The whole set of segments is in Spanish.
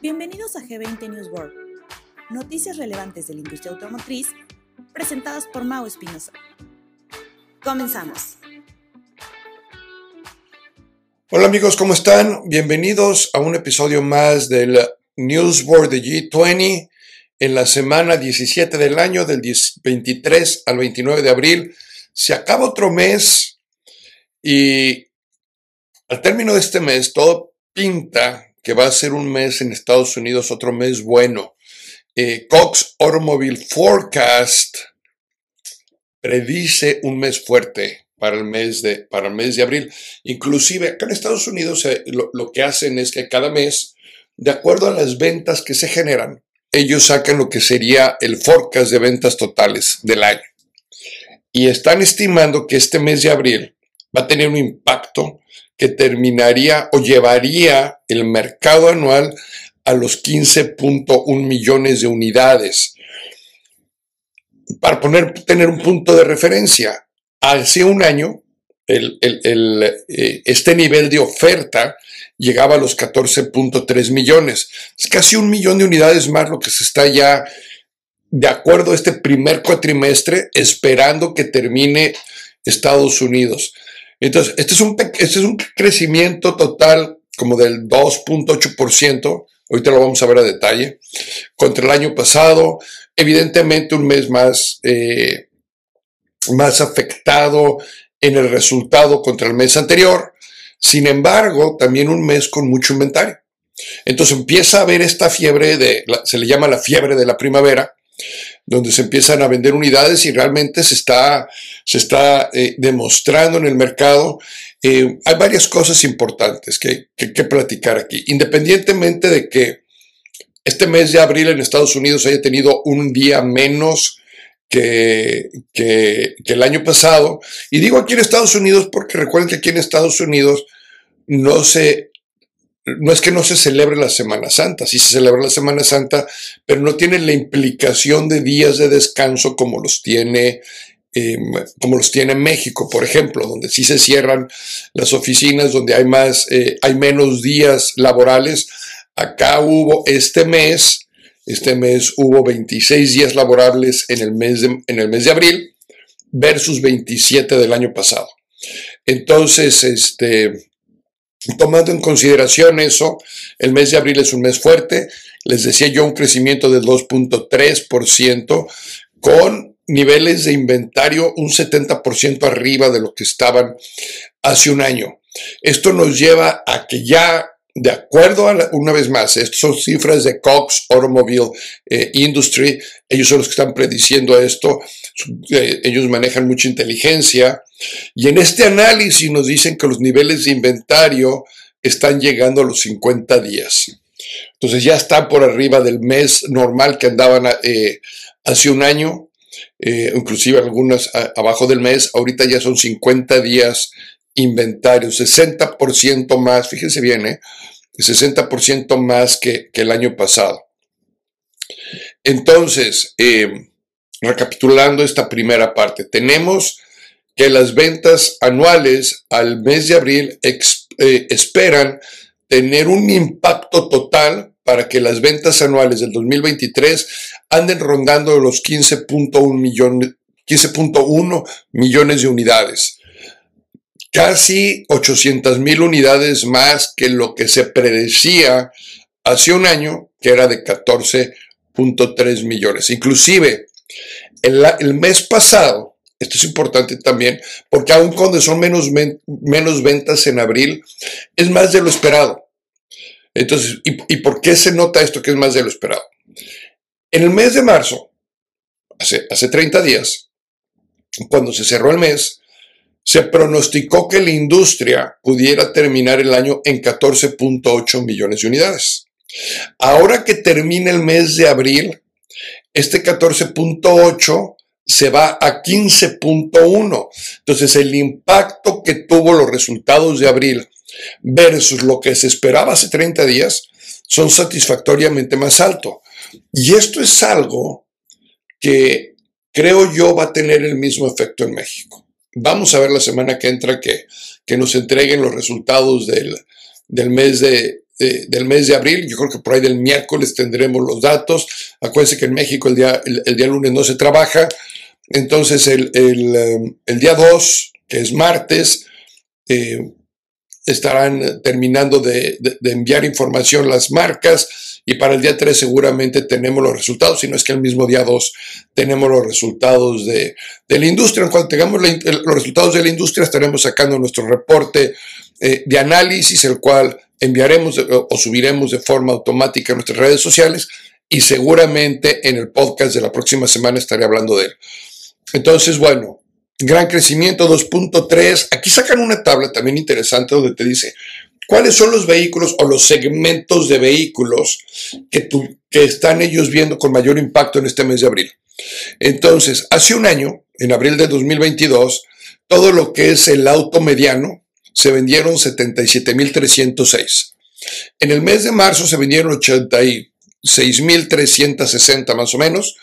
Bienvenidos a G20 News World, noticias relevantes de la industria automotriz presentadas por Mau Espinosa. Comenzamos. Hola amigos, ¿cómo están? Bienvenidos a un episodio más del News World de G20 en la semana 17 del año, del 23 al 29 de abril. Se acaba otro mes y al término de este mes todo pinta que va a ser un mes en Estados Unidos, otro mes bueno. Eh, Cox Automobile Forecast predice un mes fuerte para el mes de, para el mes de abril. Inclusive acá en Estados Unidos eh, lo, lo que hacen es que cada mes, de acuerdo a las ventas que se generan, ellos sacan lo que sería el forecast de ventas totales del año. Y están estimando que este mes de abril va a tener un impacto que terminaría o llevaría el mercado anual a los 15.1 millones de unidades. Para poner, tener un punto de referencia, hace un año eh, este nivel de oferta llegaba a los 14.3 millones. Es casi un millón de unidades más lo que se está ya, de acuerdo a este primer cuatrimestre, esperando que termine Estados Unidos. Entonces, este es un, este es un crecimiento total como del 2.8%, ahorita lo vamos a ver a detalle, contra el año pasado, evidentemente un mes más, eh, más afectado en el resultado contra el mes anterior, sin embargo, también un mes con mucho inventario. Entonces empieza a haber esta fiebre de, se le llama la fiebre de la primavera, donde se empiezan a vender unidades y realmente se está, se está eh, demostrando en el mercado. Eh, hay varias cosas importantes que, hay que platicar aquí, independientemente de que este mes de abril en Estados Unidos haya tenido un día menos que, que, que, el año pasado. Y digo aquí en Estados Unidos porque recuerden que aquí en Estados Unidos no se no es que no se celebre la Semana Santa, sí se celebra la Semana Santa, pero no tiene la implicación de días de descanso como los tiene em, como los tiene México, por ejemplo, donde sí se cierran las oficinas, donde hay más, eh, hay menos días laborales. Acá hubo este mes, este mes hubo 26 días laborables en el mes de, en el mes de abril versus 27 del año pasado. Entonces, este, Tomando en consideración eso, el mes de abril es un mes fuerte, les decía yo un crecimiento del 2.3% con niveles de inventario un 70% arriba de lo que estaban hace un año. Esto nos lleva a que ya de acuerdo a, una vez más, estas son cifras de Cox Automobile eh, Industry, ellos son los que están prediciendo esto, eh, ellos manejan mucha inteligencia, y en este análisis nos dicen que los niveles de inventario están llegando a los 50 días. Entonces ya están por arriba del mes normal que andaban eh, hace un año, inclusive algunas abajo del mes, ahorita ya son 50 días inventario, 60% más, fíjense bien, ¿eh? 60% más que, el año pasado. Entonces, eh, recapitulando esta primera parte, tenemos que las ventas anuales al mes de abril eh, esperan tener un impacto total para que las ventas anuales del 2023 anden rondando los 15.1 millones, 15.1 millones de unidades casi 800 mil unidades más que lo que se predecía hace un año, que era de 14.3 millones. Inclusive, el, mes pasado, esto es importante también, porque aun cuando son menos, menos ventas en abril, es más de lo esperado. Entonces, ¿y, ¿y por qué se nota esto que es más de lo esperado? En el mes de marzo, hace, hace 30 días, cuando se cerró el mes, se pronosticó que la industria pudiera terminar el año en 14.8 millones de unidades. Ahora que termina el mes de abril, este 14.8 se va a 15.1. Entonces el impacto que tuvo los resultados de abril versus lo que se esperaba hace 30 días son satisfactoriamente más alto. Y esto es algo que creo yo va a tener el mismo efecto en México. Vamos a ver la semana que entra que, que nos entreguen los resultados del, mes de, del mes de abril. Yo creo que por ahí del miércoles tendremos los datos. Acuérdense que en México el día, el, día lunes no se trabaja. Entonces el, el día 2, que es martes, estarán terminando de, enviar información las marcas y para el día 3 seguramente tenemos los resultados, si no es que el mismo día 2 tenemos los resultados de, la industria. Cuando tengamos los resultados de la industria estaremos sacando nuestro reporte eh, de análisis, el cual enviaremos o subiremos de forma automática en nuestras redes sociales y seguramente en el podcast de la próxima semana estaré hablando de él. Entonces, bueno, gran crecimiento 2.3. Aquí sacan una tabla también interesante donde te dice cuáles son los vehículos o los segmentos de vehículos que, que están ellos viendo con mayor impacto en este mes de abril. Entonces, hace un año, en abril de 2022, todo lo que es el auto mediano se vendieron 77.306. En el mes de marzo se vendieron 86.360 más o menos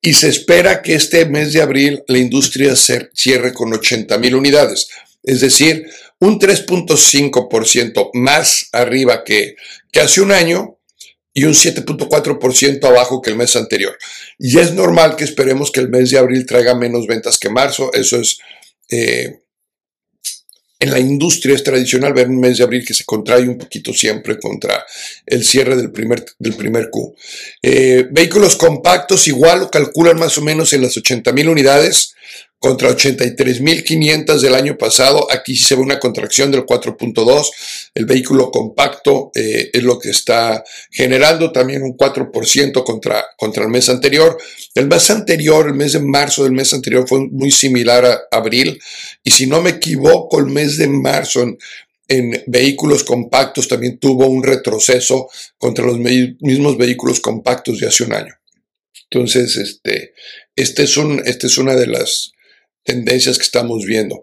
y se espera que este mes de abril la industria cierre con 80 mil unidades, es decir, un 3.5% más arriba que, que hace un año y un 7.4% abajo que el mes anterior. Y es normal que esperemos que el mes de abril traiga menos ventas que marzo, eso es... Eh, en la industria es tradicional ver un mes de abril que se contrae un poquito siempre contra el cierre del primer, del primer Q. Eh, vehículos compactos igual lo calculan más o menos en las 80 mil unidades contra 83.500 del año pasado. Aquí se ve una contracción del 4.2. El vehículo compacto eh, es lo que está generando también un 4% contra, contra el mes anterior. El mes anterior, el mes de marzo del mes anterior fue muy similar a abril. Y si no me equivoco, el mes de marzo en, en vehículos compactos también tuvo un retroceso contra los mismos vehículos compactos de hace un año. Entonces, este, este es, un, este es una de las tendencias que estamos viendo.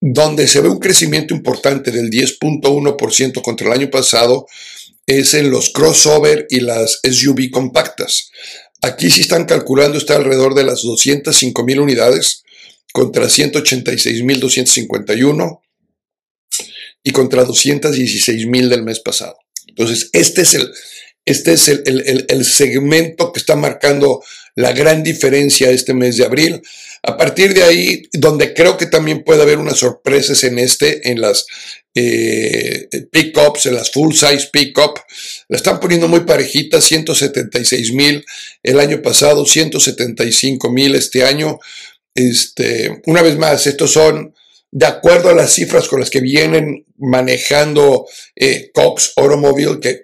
Donde se ve un crecimiento importante del 10.1% contra el año pasado es en los crossover y las SUV compactas. Aquí sí están calculando, está alrededor de las 205 mil unidades contra 186.251 y contra 216 mil del mes pasado. Entonces, este es el, este es el, el, segmento que está marcando la gran diferencia este mes de abril. A partir de ahí, donde creo que también puede haber unas sorpresas en este, en las eh, pickups, en las full size pickup, la están poniendo muy parejita, 176 mil el año pasado, 175 mil este año. Este, una vez más, estos son de acuerdo a las cifras con las que vienen manejando eh, Cox Automobile, que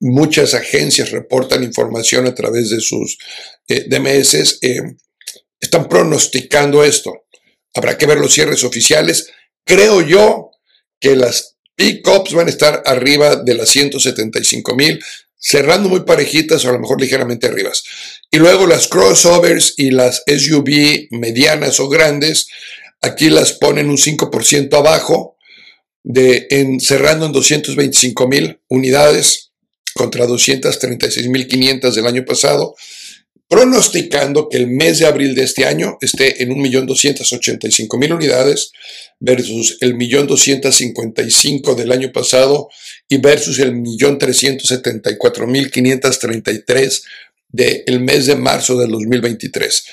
muchas agencias reportan información a través de sus eh, DMS, están pronosticando esto. Habrá que ver los cierres oficiales. Creo yo que las pickups van a estar arriba de las 175 mil, cerrando muy parejitas o a lo mejor ligeramente arriba. Y luego las crossovers y las SUV medianas o grandes, aquí las ponen un 5% abajo, de, en, cerrando en 225 mil unidades contra 236.500 del año pasado pronosticando que el mes de abril de este año esté en 1.285.000 unidades versus el 1.255.000 del año pasado y versus el 1.374.533 del mes de marzo del 2023.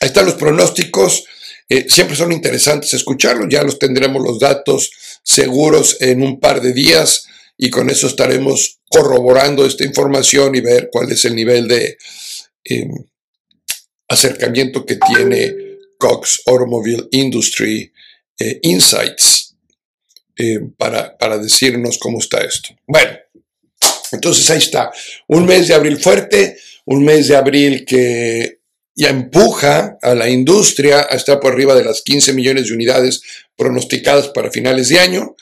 Ahí están los pronósticos. Eh, siempre son interesantes escucharlos. Ya los tendremos los datos seguros en un par de días y con eso estaremos corroborando esta información y ver cuál es el nivel de Em, acercamiento que tiene Cox Automobile Industry eh, Insights em, para, para decirnos cómo está esto. Bueno, entonces ahí está. Un mes de abril fuerte, un mes de abril que ya empuja a la industria a estar por arriba de las 15 millones de unidades pronosticadas para finales de año.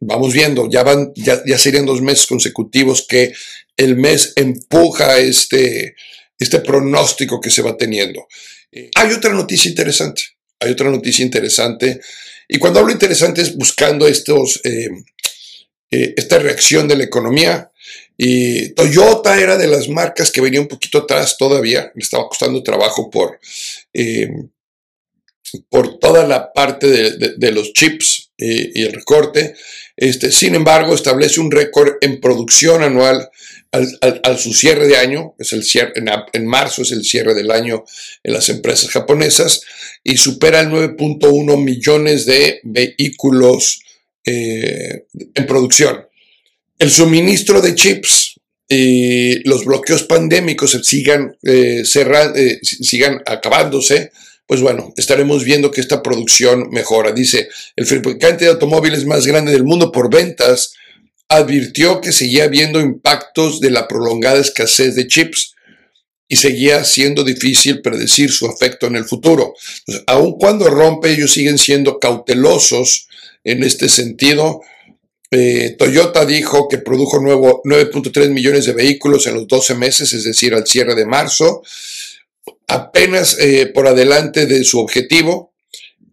Vamos viendo, ya van, ya, ya serían dos meses consecutivos que el mes empuja este, este pronóstico que se va teniendo. Eh, hay otra noticia interesante, hay otra noticia interesante, y cuando hablo interesante es buscando estos, eh, eh, esta reacción de la economía. Y Toyota era de las marcas que venía un poquito atrás todavía, le estaba costando trabajo por por toda la parte de, los chips y, el recorte. Este, sin embargo, establece un récord en producción anual al, su cierre de año, es el cierre, en, marzo es el cierre del año en las empresas japonesas, y supera el 9.1 millones de vehículos eh, en producción. El suministro de chips y los bloqueos pandémicos sigan, eh, eh, sigan acabándose, pues bueno, estaremos viendo que esta producción mejora. Dice, el fabricante de automóviles más grande del mundo por ventas advirtió que seguía habiendo impactos de la prolongada escasez de chips y seguía siendo difícil predecir su efecto en el futuro. aun cuando rompe, ellos siguen siendo cautelosos en este sentido. Eh, Toyota dijo que produjo 9.3 millones de vehículos en los 12 meses, es decir, al cierre de marzo, apenas eh, por adelante de su objetivo.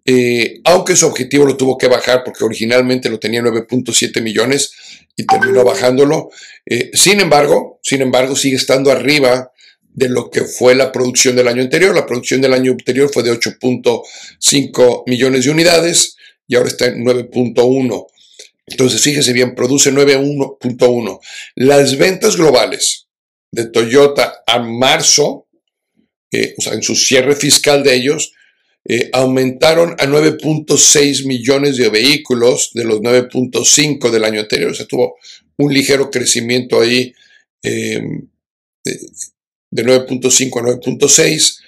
Eh, aunque su objetivo lo tuvo que bajar porque originalmente lo tenía 9.7 millones, y terminó bajándolo. Eh, sin embargo, sin embargo, sigue estando arriba de lo que fue la producción del año anterior. La producción del año anterior fue de 8.5 millones de unidades y ahora está en 9.1. Entonces, fíjese bien, produce 9.1. Las ventas globales de Toyota a marzo, eh, o sea, en su cierre fiscal de ellos, eh, aumentaron a 9.6 millones de vehículos de los 9.5 del año anterior. O sea, tuvo un ligero crecimiento ahí em, de, 9.5 a 9.6,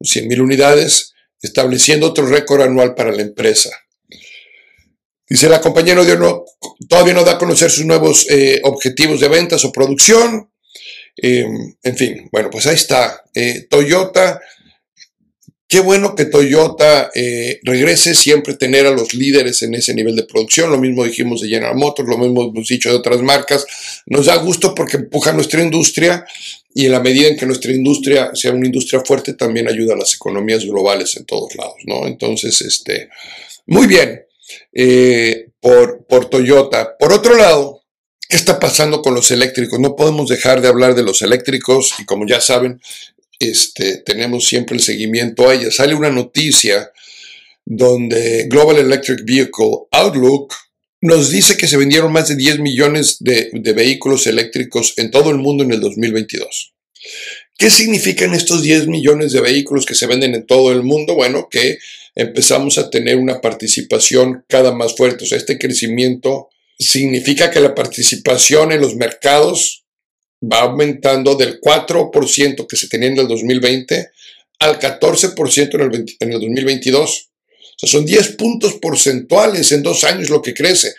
100 mil unidades, estableciendo otro récord anual para la empresa. Dice la compañía todavía no da a conocer sus nuevos eh, objetivos de ventas o producción. Em, en fin, bueno, pues ahí está. Eh, Toyota Qué bueno que Toyota eh, regrese siempre tener a los líderes en ese nivel de producción. Lo mismo dijimos de General Motors, lo mismo hemos dicho de otras marcas. Nos da gusto porque empuja nuestra industria y en la medida en que nuestra industria sea una industria fuerte, también ayuda a las economías globales en todos lados, ¿no? Entonces, este, muy bien eh, por, por Toyota. Por otro lado, ¿Qué está pasando con los eléctricos? No podemos dejar de hablar de los eléctricos y como ya saben, este, tenemos siempre el seguimiento a ella. Sale una noticia donde Global Electric Vehicle Outlook nos dice que se vendieron más de 10 millones de, vehículos eléctricos en todo el mundo en el 2022. ¿Qué significan estos 10 millones de vehículos que se venden en todo el mundo? Bueno, que empezamos a tener una participación cada más fuerte. O sea, este crecimiento significa que la participación en los mercados va aumentando del 4% que se tenía en el 2020 al 14% en el, en el 2022. O sea, son 10 puntos porcentuales en dos años lo que crece.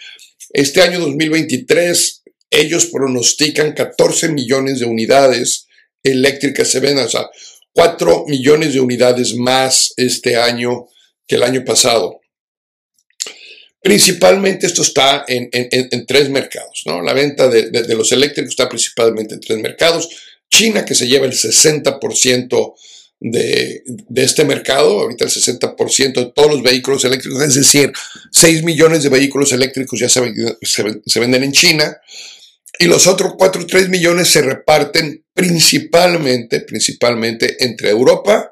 Este año 2023 ellos pronostican 14 millones de unidades eléctricas se venden, o sea, 4 millones de unidades más este año que el año pasado. Principalmente esto está en, tres mercados. ¿no? La venta de, los eléctricos está principalmente en tres mercados. China, que se lleva el 60% de, este mercado, ahorita el 60% de todos los vehículos eléctricos, es decir, 6 millones de vehículos eléctricos ya se, se venden en China. Y los otros 4 o 3 millones se reparten principalmente, principalmente entre Europa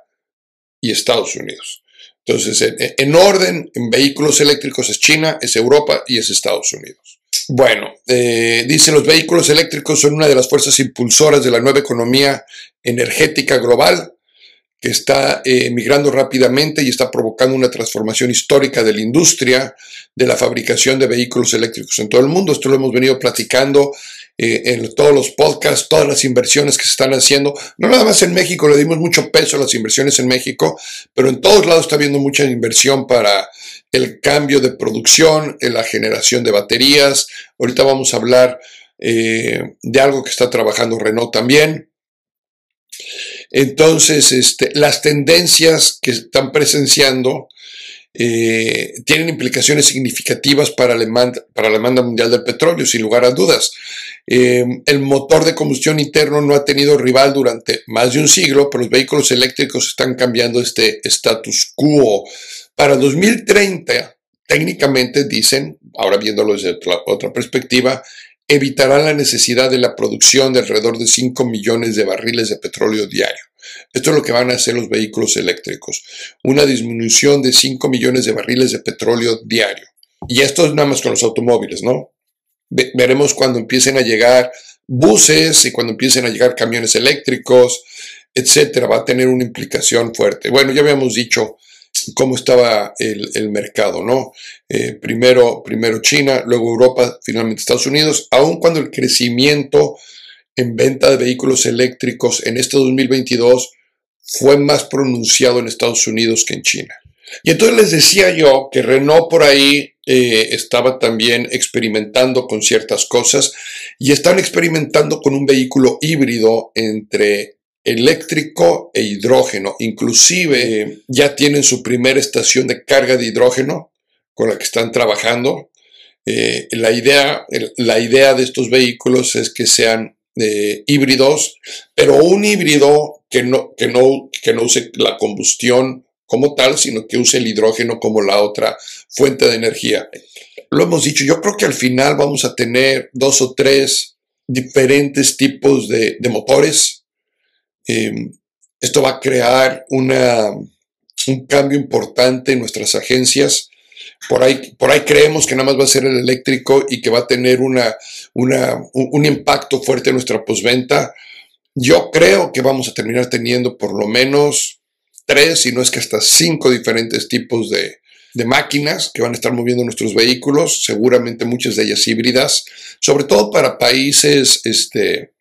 y Estados Unidos. Entonces, en, orden, en vehículos eléctricos es China, es Europa y es Estados Unidos. Bueno, eh, dice los vehículos eléctricos son una de las fuerzas impulsoras de la nueva economía energética global que está eh, migrando rápidamente y está provocando una transformación histórica de la industria de la fabricación de vehículos eléctricos en todo el mundo. Esto lo hemos venido platicando eh, en todos los podcasts, todas las inversiones que se están haciendo. No nada más en México, le dimos mucho peso a las inversiones en México, pero en todos lados está habiendo mucha inversión para el cambio de producción, en la generación de baterías. Ahorita vamos a hablar eh, de algo que está trabajando Renault también. Entonces, este, las tendencias que están presenciando eh, tienen implicaciones significativas para la, demanda, para la demanda mundial del petróleo, sin lugar a dudas. Em, el motor de combustión interno no ha tenido rival durante más de un siglo, pero los vehículos eléctricos están cambiando este status quo. Para 2030, técnicamente dicen, ahora viéndolo desde otra perspectiva, evitarán la necesidad de la producción de alrededor de 5 millones de barriles de petróleo diario. Esto es lo que van a hacer los vehículos eléctricos. Una disminución de 5 millones de barriles de petróleo diario. Y esto es nada más con los automóviles, ¿no? veremos cuando empiecen a llegar buses y cuando empiecen a llegar camiones eléctricos, etcétera. Va a tener una implicación fuerte. Bueno, ya habíamos dicho cómo estaba el, mercado, ¿no? Eh, primero, primero China, luego Europa, finalmente Estados Unidos, aun cuando el crecimiento en venta de vehículos eléctricos en este 2022 fue más pronunciado en Estados Unidos que en China. Y entonces les decía yo que Renault por ahí eh, estaba también experimentando con ciertas cosas y están experimentando con un vehículo híbrido entre eléctrico e hidrógeno. Inclusive eh, ya tienen su primera estación de carga de hidrógeno con la que están trabajando. Eh, la, idea, la idea de estos vehículos es que sean híbridos, pero un híbrido que no, que, no, que no use la combustión como tal, sino que use el hidrógeno como la otra fuente de energía. Lo hemos dicho, yo creo que al final vamos a tener dos o tres diferentes tipos de, motores. Em, esto va a crear una, un cambio importante en nuestras agencias. Por ahí, por ahí creemos que nada más va a ser el eléctrico y que va a tener una, una, un impacto fuerte en nuestra postventa. Yo creo que vamos a terminar teniendo por lo menos tres, si no es que hasta cinco diferentes tipos de, máquinas que van a estar moviendo nuestros vehículos, seguramente muchas de ellas híbridas, sobre todo para países este,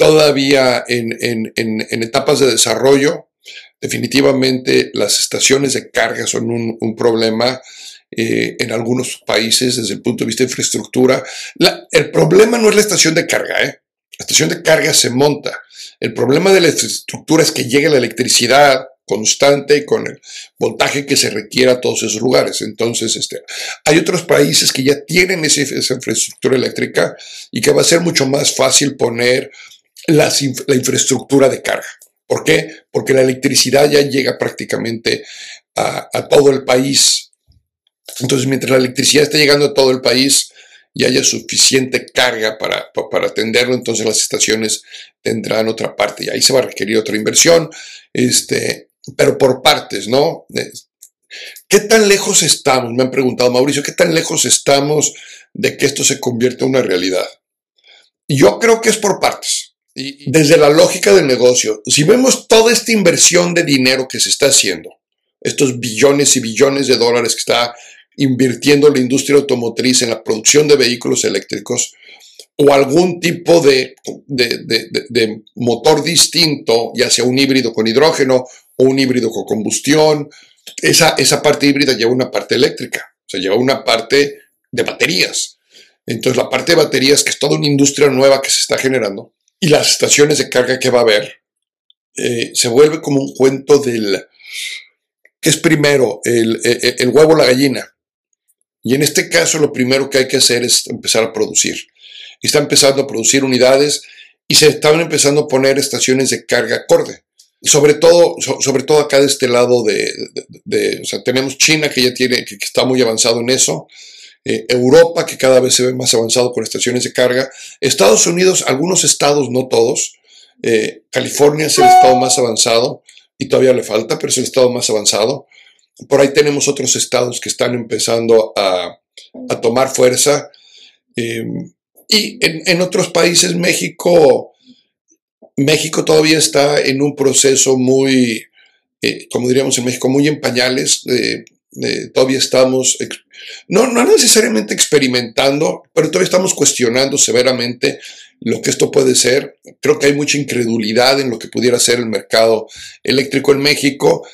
todavía en, etapas de desarrollo. Definitivamente las estaciones de carga son un, problema eh, en algunos países desde el punto de vista de infraestructura. el problema no es la estación de carga, ¿eh? la estación de carga se monta. El problema de la infraestructura es que llegue la electricidad constante con el voltaje que se requiera a todos esos lugares. Entonces, este, hay otros países que ya tienen esa, infraestructura eléctrica y que va a ser mucho más fácil poner la infraestructura de carga. ¿Por qué? Porque la electricidad ya llega prácticamente a, todo el país. Entonces, mientras la electricidad esté llegando a todo el país, y haya suficiente carga para, para, atenderlo, entonces las estaciones tendrán otra parte y ahí se va a requerir otra inversión, este, pero por partes, ¿no? ¿Qué tan lejos estamos? Me han preguntado, Mauricio, ¿qué tan lejos estamos de que esto se convierta en una realidad? Yo creo que es por partes. Desde la lógica del negocio, si vemos toda esta inversión de dinero que se está haciendo, estos billones y billones de dólares que está invirtiendo la industria automotriz en la producción de vehículos eléctricos o algún tipo de, de, motor distinto, ya sea un híbrido con hidrógeno o un híbrido con combustión, esa, esa parte híbrida lleva una parte eléctrica, o sea, lleva una parte de baterías. Entonces, la parte de baterías, que es toda una industria nueva que se está generando, y las estaciones de carga que va a haber, eh, se vuelve como un cuento del, ¿qué es primero? El, el, el huevo o la gallina. Y en este caso lo primero que hay que hacer es empezar a producir. Está empezando a producir unidades y se están empezando a poner estaciones de carga acorde. Sobre todo, sobre todo acá de este lado de, o sea, tenemos China que ya tiene, que, está muy avanzado en eso. Eh, Europa que cada vez se ve más avanzado con estaciones de carga. Estados Unidos, algunos estados, no todos. Eh, California es el estado más avanzado y todavía le falta, pero es el estado más avanzado. Por ahí tenemos otros estados que están empezando a, tomar fuerza. Eh, y en, otros países, México, México todavía está en un proceso muy, eh, como diríamos en México, muy en pañales. Todavía estamos, no, no necesariamente experimentando, pero todavía estamos cuestionando severamente lo que esto puede ser. Creo que hay mucha incredulidad en lo que pudiera ser el mercado eléctrico en México.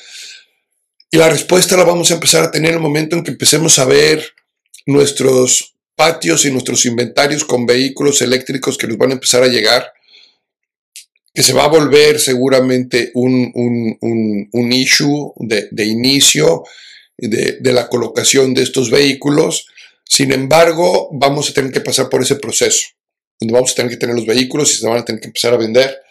Y la respuesta la vamos a empezar a tener en el momento en que empecemos a ver nuestros patios y nuestros inventarios con vehículos eléctricos que nos van a empezar a llegar, que se va a volver seguramente un, un, issue de, inicio de, de, la colocación de estos vehículos. Sin embargo, vamos a tener que pasar por ese proceso, donde vamos a tener que tener los vehículos y se van a tener que empezar a vender.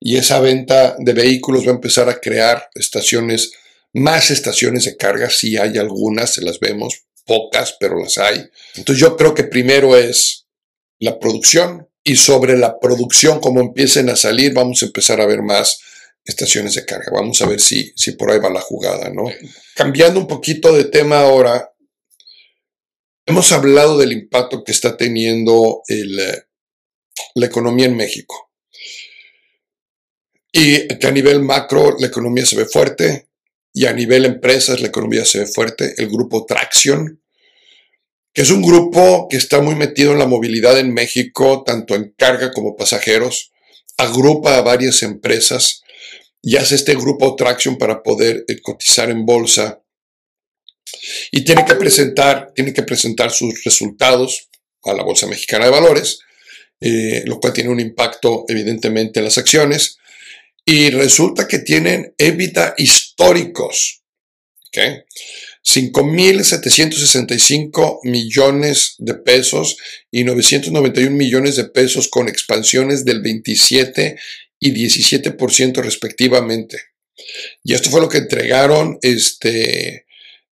Y esa venta de vehículos va a empezar a crear estaciones más estaciones de carga, sí hay algunas, se las vemos, pocas, pero las hay. Entonces yo creo que primero es la producción y sobre la producción, como empiecen a salir, vamos a empezar a ver más estaciones de carga. Vamos a ver si, si por ahí va la jugada, ¿no? Cambiando un poquito de tema ahora, hemos hablado del impacto que está teniendo la economía en México. Y que a nivel macro la economía se ve fuerte y a nivel empresas la economía se ve fuerte. El grupo Traction, que es un grupo que está muy metido en la movilidad en México, tanto en carga como pasajeros, agrupa a varias empresas y hace este grupo Traction para poder eh, cotizar en bolsa. Y tiene que presentar, tiene que presentar sus resultados a la Bolsa Mexicana de Valores, eh, lo cual tiene un impacto evidentemente en las acciones. Y resulta que tienen EBITDA históricos. ¿okay? 5.765 millones de pesos y 991 millones de pesos con expansiones del 27 y 17% respectivamente. Y esto fue lo que entregaron, este,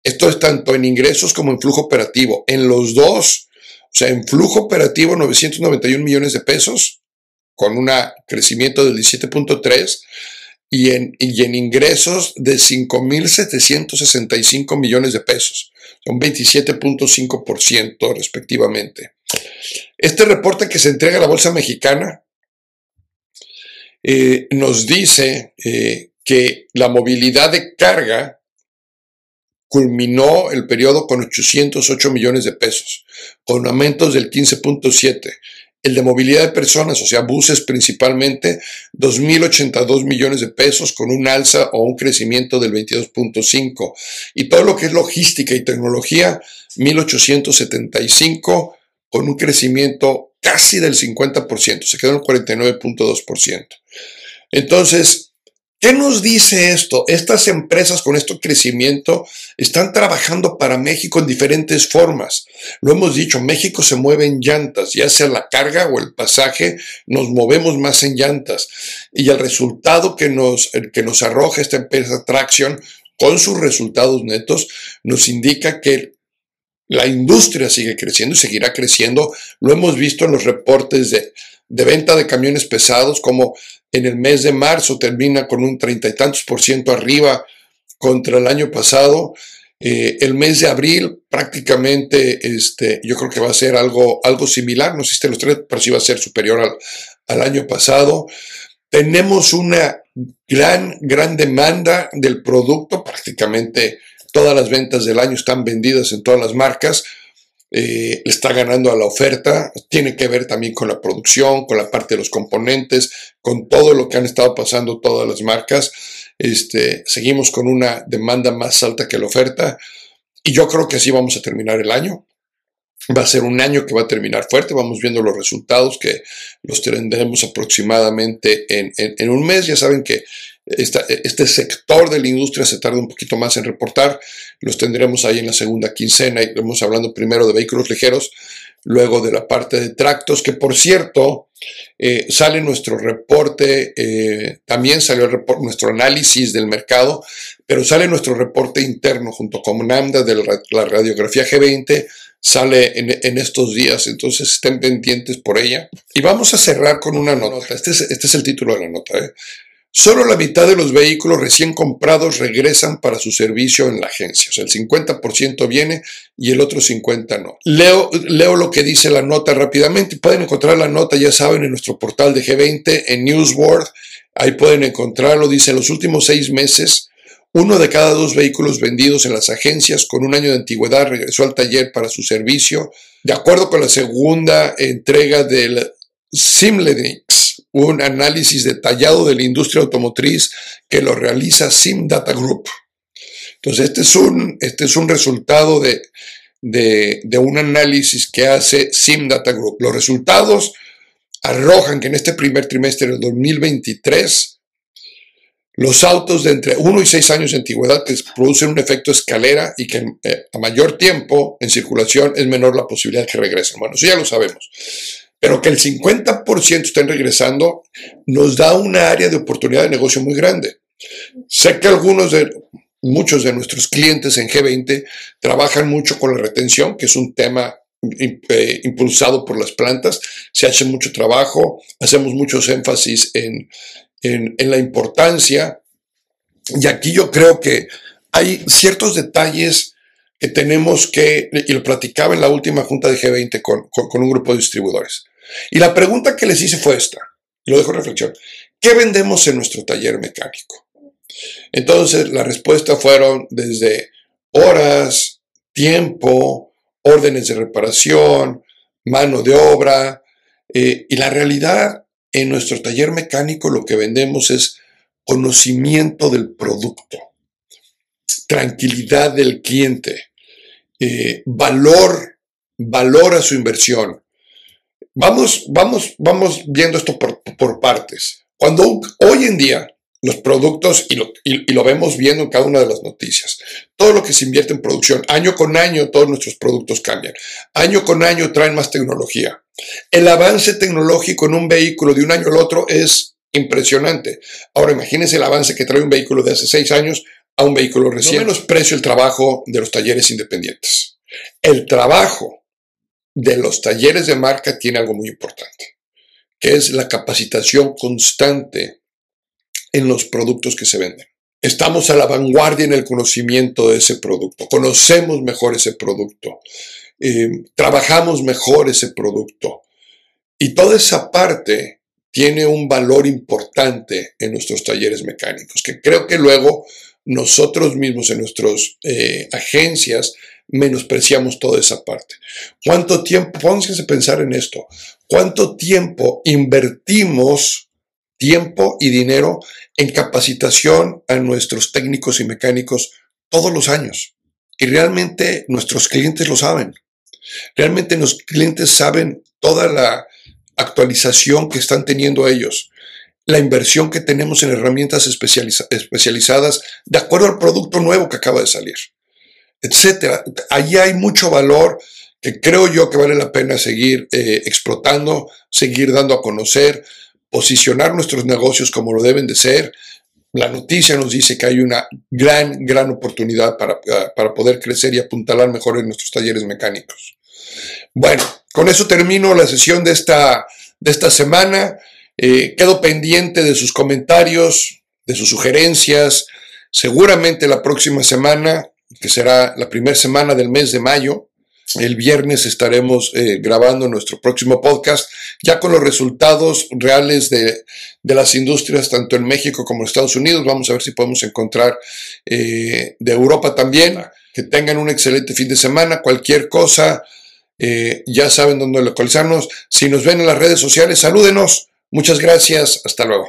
esto es tanto en ingresos como en flujo operativo. En los dos, o sea, en flujo operativo 991 millones de pesos, con un crecimiento del 17.3, y en, y en ingresos de 5.765 millones de pesos, un 27.5% respectivamente. Este reporte que se entrega a la Bolsa Mexicana eh, nos dice eh, que la movilidad de carga culminó el periodo con 808 millones de pesos, con aumentos del 15.7. El de movilidad de personas, o sea, buses principalmente, 2.082 millones de pesos con un alza o un crecimiento del 22.5. Y todo lo que es logística y tecnología, 1.875 con un crecimiento casi del 50%, se quedó en el 49.2%. Entonces, ¿qué nos dice esto? Estas empresas con este crecimiento están trabajando para México en diferentes formas. Lo hemos dicho, México se mueve en llantas, ya sea la carga o el pasaje, nos movemos más en llantas. Y el resultado que nos, que nos arroja esta empresa Traction con sus resultados netos nos indica que la industria sigue creciendo y seguirá creciendo. Lo hemos visto en los reportes de, de venta de camiones pesados, como en el mes de marzo termina con un treinta y tantos por ciento arriba contra el año pasado. Eh, el mes de abril prácticamente este, yo creo que va a ser algo, algo similar, no si los tres, pero sí va a ser superior al, al año pasado. Tenemos una gran, gran demanda del producto, prácticamente todas las ventas del año están vendidas en todas las marcas eh, está ganando a la oferta, tiene que ver también con la producción, con la parte de los componentes, con todo lo que han estado pasando todas las marcas. Este, seguimos con una demanda más alta que la oferta y yo creo que así vamos a terminar el año. Va a ser un año que va a terminar fuerte, vamos viendo los resultados que los tendremos aproximadamente en, en un mes. Ya saben que este sector de la industria se tarda un poquito más en reportar. Los tendremos ahí en la segunda quincena estamos hablando primero de vehículos ligeros, luego de la parte de tractos, que por cierto, eh, sale nuestro reporte, eh, también salió el nuestro análisis del mercado, pero sale nuestro reporte interno junto con NAMDA de la, radiografía G20, sale en, estos días, entonces estén pendientes por ella. Y vamos a cerrar con una nota, este es, este es el título de la nota. ¿eh? Solo la mitad de los vehículos recién comprados regresan para su servicio en la agencia. O sea, el 50% viene y el otro 50% no. Leo, leo lo que dice la nota rápidamente. Pueden encontrar la nota, ya saben, en nuestro portal de G20, en Newsboard. Ahí pueden encontrarlo. Dice, en los últimos seis meses, uno de cada dos vehículos vendidos en las agencias con un año de antigüedad regresó al taller para su servicio. De acuerdo con la segunda entrega del Simledix, un análisis detallado de la industria automotriz que lo realiza Sim Data Group. Entonces, este es un, este es un resultado de, de, un análisis que hace Sim Data Group. Los resultados arrojan que en este primer trimestre del 2023, los autos de entre 1 y 6 años de antigüedad producen un efecto escalera y que eh, a mayor tiempo en circulación es menor la posibilidad de que regresen. Bueno, eso ya lo sabemos pero que el 50% estén regresando, nos da una área de oportunidad de negocio muy grande. Sé que algunos de, muchos de nuestros clientes en G20 trabajan mucho con la retención, que es un tema eh, impulsado por las plantas. Se hace mucho trabajo, hacemos muchos énfasis en, en, la importancia. Y aquí yo creo que hay ciertos detalles que tenemos que, y lo platicaba en la última junta de G20 con, con un grupo de distribuidores. Y la pregunta que les hice fue esta, y lo dejo en reflexión. ¿Qué vendemos en nuestro taller mecánico? Entonces, la respuesta fueron desde horas, tiempo, órdenes de reparación, mano de obra. Eh, y la realidad, en nuestro taller mecánico lo que vendemos es conocimiento del producto, tranquilidad del cliente, eh, valor, valor a su inversión. Vamos, vamos, vamos viendo esto por, por partes. Cuando hoy en día los productos, y lo, y, lo, vemos viendo en cada una de las noticias, todo lo que se invierte en producción, año con año todos nuestros productos cambian, año con año traen más tecnología. El avance tecnológico en un vehículo de un año al otro es impresionante. Ahora imagínense el avance que trae un vehículo de hace seis años a un vehículo reciente. No menosprecio el trabajo de los talleres independientes. El trabajo de los talleres de marca tiene algo muy importante, que es la capacitación constante en los productos que se venden. Estamos a la vanguardia en el conocimiento de ese producto, conocemos mejor ese producto, eh, trabajamos mejor ese producto. Y toda esa parte tiene un valor importante en nuestros talleres mecánicos, que creo que luego nosotros mismos en nuestras eh, agencias menospreciamos toda esa parte. ¿Cuánto tiempo, pónganse a pensar en esto, cuánto tiempo invertimos tiempo y dinero en capacitación a nuestros técnicos y mecánicos todos los años. Y realmente nuestros clientes lo saben. Realmente los clientes saben toda la actualización que están teniendo ellos, la inversión que tenemos en herramientas especializadas de acuerdo al producto nuevo que acaba de salir, etcétera. Allí hay mucho valor que creo yo que vale la pena seguir eh, explotando, seguir dando a conocer, posicionar nuestros negocios como lo deben de ser. La noticia nos dice que hay una gran, gran oportunidad para, ah, para poder crecer y apuntalar mejor en nuestros talleres mecánicos. Bueno, con eso termino la sesión de esta, de esta semana. Eh, quedo pendiente de sus comentarios, de sus sugerencias. Seguramente la próxima semana, que será la primera semana del mes de mayo, el viernes estaremos eh, grabando nuestro próximo podcast ya con los resultados reales de, las industrias tanto en México como en Estados Unidos. Vamos a ver si podemos encontrar eh, de Europa también. Que tengan un excelente fin de semana. Cualquier cosa, eh, ya saben dónde localizarnos. Si nos ven en las redes sociales, salúdenos. Muchas gracias. Hasta luego.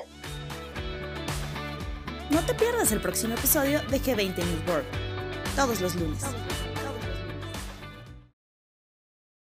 No te pierdas el próximo episodio de G20 News World. Todos los lunes.